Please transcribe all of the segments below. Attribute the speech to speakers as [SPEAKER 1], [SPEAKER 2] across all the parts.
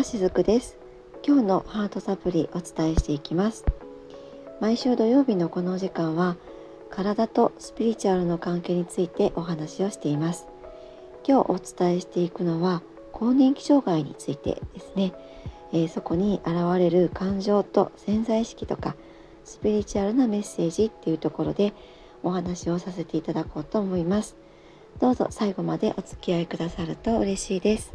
[SPEAKER 1] はしずくです。今日のハートサプリお伝えしていきます。毎週土曜日のこの時間は体とスピリチュアルの関係についてお話をしています。今日お伝えしていくのは更年期障害についてですね、えー、そこに現れる感情と潜在意識とかスピリチュアルなメッセージっていうところでお話をさせていただこうと思います。どうぞ最後までお付き合いくださると嬉しいです。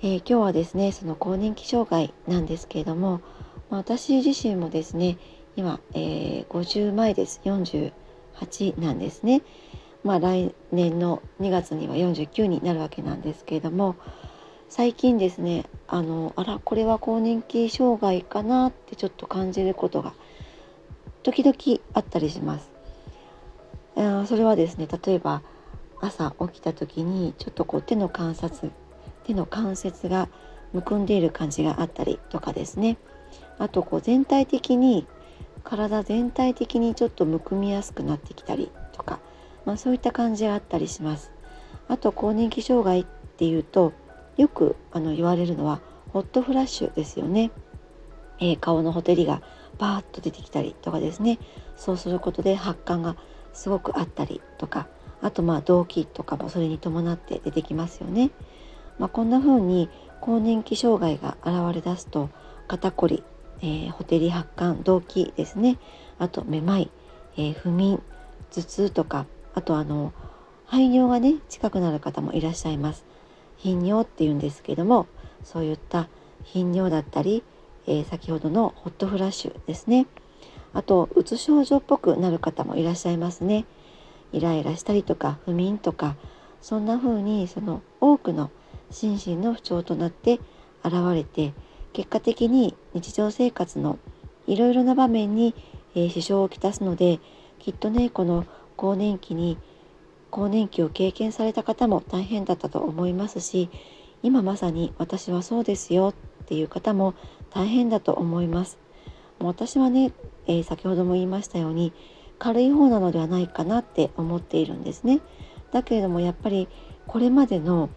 [SPEAKER 1] えー、今日はですねその更年期障害なんですけれども、まあ、私自身もですね今、えー、50前です48なんですね。まあ、来年の2月には49になるわけなんですけれども最近ですねあのあらこれは更年期障害かなってちょっと感じることが時々あったりします。それはですね例えば朝起きた時にちょっとこう手の観察手の関節がむくんでいる感じがあったりとかですね。あとこう全体的に体全体的にちょっとむくみやすくなってきたりとか、まあ、そういった感じがあったりします。あと更年期障害っていうとよくあの言われるのはホットフラッシュですよね、えー、顔のほてりがバーッと出てきたりとかですね。そうすることで発汗がすごくあったりとかあとまあ動悸とかもそれに伴って出てきますよね。まあ、こんな風に更年期障害が現れ出すと肩こり、えー、ホテリ発汗動悸ですね。あとめまい、えー、不眠頭痛とかあとあの排尿がね近くなる方もいらっしゃいます。頻尿っていうんですけどもそういった頻尿だったり、えー、先ほどのホットフラッシュですね。あとうつ症状っぽくなる方もいらっしゃいますね。イライラしたりとか不眠とかそんな風にその多くの心身の不調となって現れて結果的に日常生活のいろいろな場面に、えー、支障をきたすのできっとねこの更年期に更年期を経験された方も大変だったと思いますし今まさに私はそうですよっていう方も大変だと思います。もう私はね、えー、先ほども言いましたように軽い方なのではないかなって思っているんですね。だけれどもやっぱりこれまでの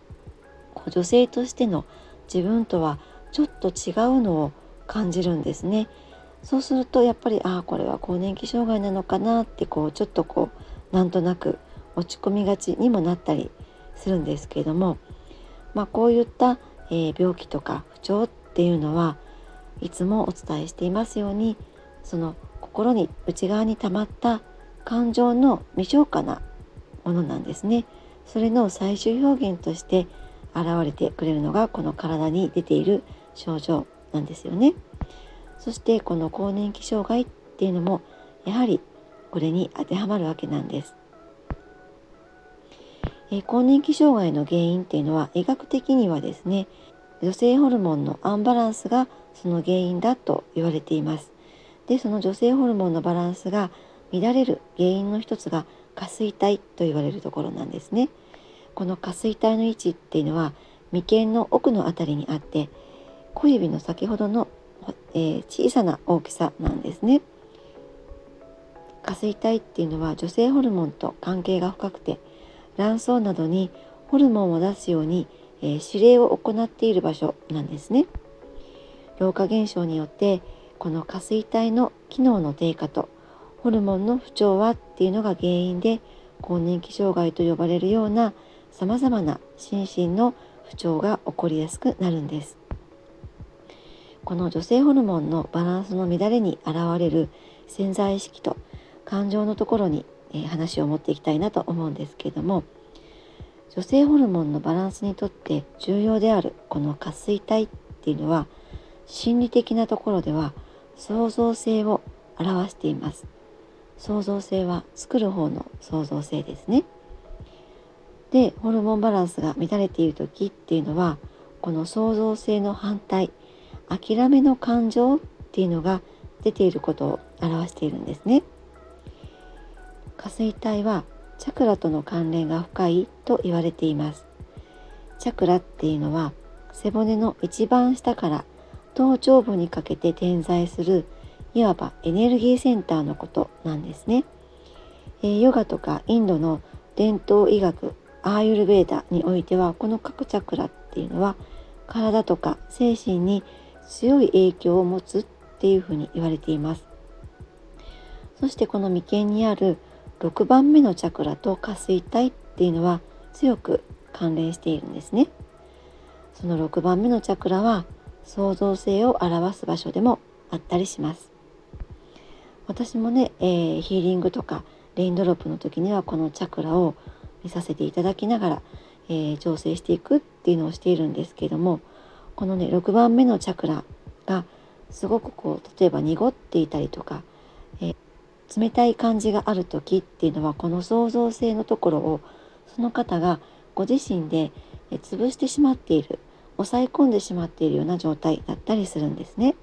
[SPEAKER 1] 女性としての自分とはちょっと違うのを感じるんですね。そうするとやっぱりああこれは更年期障害なのかなってこうちょっとこうなんとなく落ち込みがちにもなったりするんですけれども、まあ、こういった、えー、病気とか不調っていうのはいつもお伝えしていますようにその心に内側に溜まった感情の未消化なものなんですね。それの最終表現として現れてくれるのがこの体に出ている症状なんですよね。そしてこの更年期障害っていうのもやはりこれに当てはまるわけなんです。え、更年期障害の原因っていうのは医学的にはですね女性ホルモンのアンバランスがその原因だと言われています。でその女性ホルモンのバランスが乱れる原因の一つが下垂体と言われるところなんですね。この下垂体の位置っていうのは眉間の奥の辺りにあって小指の先ほどの、えー、小さな大きさなんですね。下垂体っていうのは女性ホルモンと関係が深くて卵巣などにホルモンを出すように、えー、指令を行っている場所なんですね。老化現象によってこの下垂体の機能の低下とホルモンの不調和っていうのが原因で更年期障害と呼ばれるようなさまざまな心身の不調が起こりやすくなるんです。この女性ホルモンのバランスの乱れに現れる潜在意識と感情のところに、え、話を持っていきたいなと思うんですけれども女性ホルモンのバランスにとって重要であるこの下垂体っていうのは心理的なところでは創造性を表しています。創造性は作る方の創造性ですね。でホルモンバランスが乱れている時っていうのはこの創造性の反対諦めの感情っていうのが出ていることを表しているんですね。下垂体はチャクラとの関連が深いと言われています。チャクラっていうのは背骨の一番下から頭頂部にかけて点在するいわばエネルギーセンターのことなんですね。え、ヨガとかインドの伝統医学アーユルベーダにおいてはこの各チャクラっていうのは体とか精神に強い影響を持つっていうふうに言われています。そしてこの眉間にある6番目のチャクラと下垂体っていうのは強く関連しているんですね。その6番目のチャクラは創造性を表す場所でもあったりします。私もね、えー、ヒーリングとかレインドロップの時にはこのチャクラを見させていただきながら、えー、調整していくっていうのをしているんですけどもこのね6番目のチャクラがすごくこう例えば濁っていたりとか、えー、冷たい感じがある時っていうのはこの創造性のところをその方がご自身で潰してしまっている抑え込んでしまっているような状態だったりするんですね。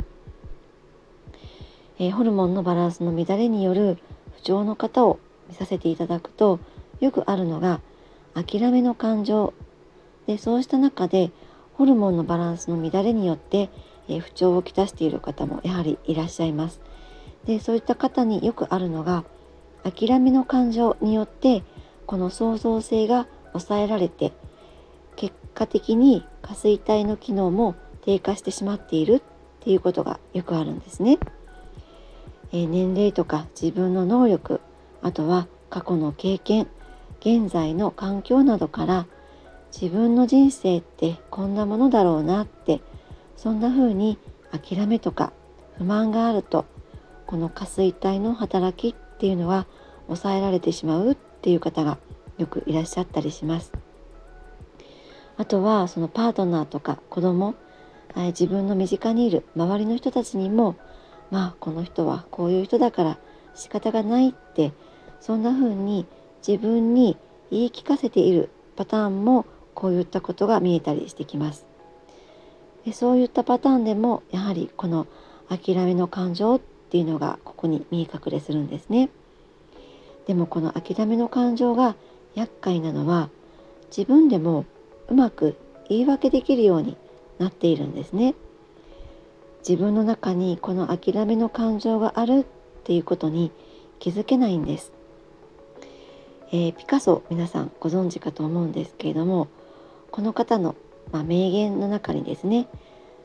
[SPEAKER 1] えー、ホルモンのバランスの乱れによる不調の方を見させていただくとよくあるのが諦めの感情でそうした中でホルモンのバランスの乱れによって、え不調をきたしている方もやはりいらっしゃいます。でそういった方によくあるのが諦めの感情によってこの創造性が抑えられて結果的に下垂体の機能も低下してしまっているっていうことがよくあるんですね。え、年齢とか自分の能力あとは過去の経験現在の環境などから自分の人生ってこんなものだろうなってそんな風に諦めとか不満があるとこの下垂体の働きっていうのは抑えられてしまうっていう方がよくいらっしゃったりします。あとはそのパートナーとか子供自分の身近にいる周りの人たちにもまあこの人はこういう人だから仕方がないってそんな風に自分に言い聞かせているパターンもこういったことが見えたりしてきます。でそういったパターンでもやはりこの諦めの感情っていうのがここに見え隠れするんですね。でもこの諦めの感情が厄介なのは自分でもうまく言い訳できるようになっているんですね。自分の中にこの諦めの感情があるっていうことに気づけないんです。えー、ピカソ皆さんご存知かと思うんですけれどもこの方の、まあ、名言の中にですね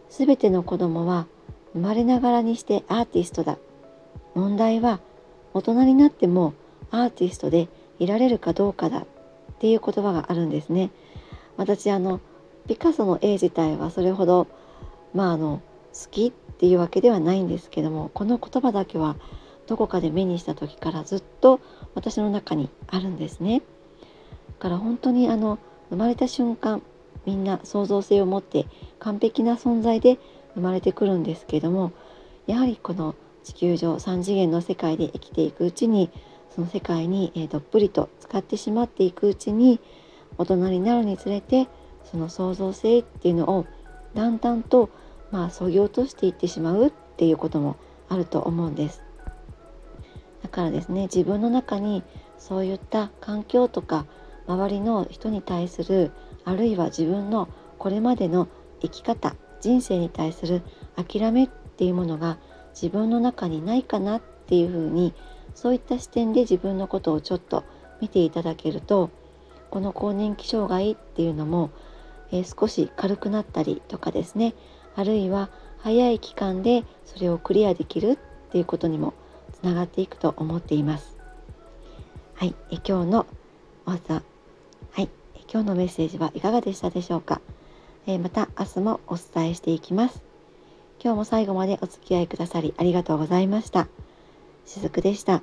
[SPEAKER 1] 全ての子供は生まれながらにしてアーティストだ。問題は大人になってもアーティストでいられるかどうかだ。っていう言葉があるんですね。私あのピカソの絵自体はそれほどまああの好きっていうわけではないんですけどもこの言葉だけはどこかで目にした時からずっと私の中にあるんですね。だから本当にあの生まれた瞬間みんな創造性を持って完璧な存在で生まれてくるんですけどもやはりこの地球上3次元の世界で生きていくうちにその世界に、どっぷりと使ってしまっていくうちに大人になるにつれてその創造性っていうのをだんだんとまあそぎ落としていってしまうっていうこともあると思うんですからですね自分の中にそういった環境とか周りの人に対するあるいは自分のこれまでの生き方人生に対する諦めっていうものが自分の中にないかなっていうふうにそういった視点で自分のことをちょっと見ていただけるとこの更年期障害っていうのも、えー、少し軽くなったりとかですねあるいは早い期間でそれをクリアできるっていうことにもつながっていくと思っています。はい、え今日の技、はい、今日のメッセージはいかがでしたでしょうか？えまた明日もお伝えしていきます。今日も最後までお付き合いくださりありがとうございました。しずくでした。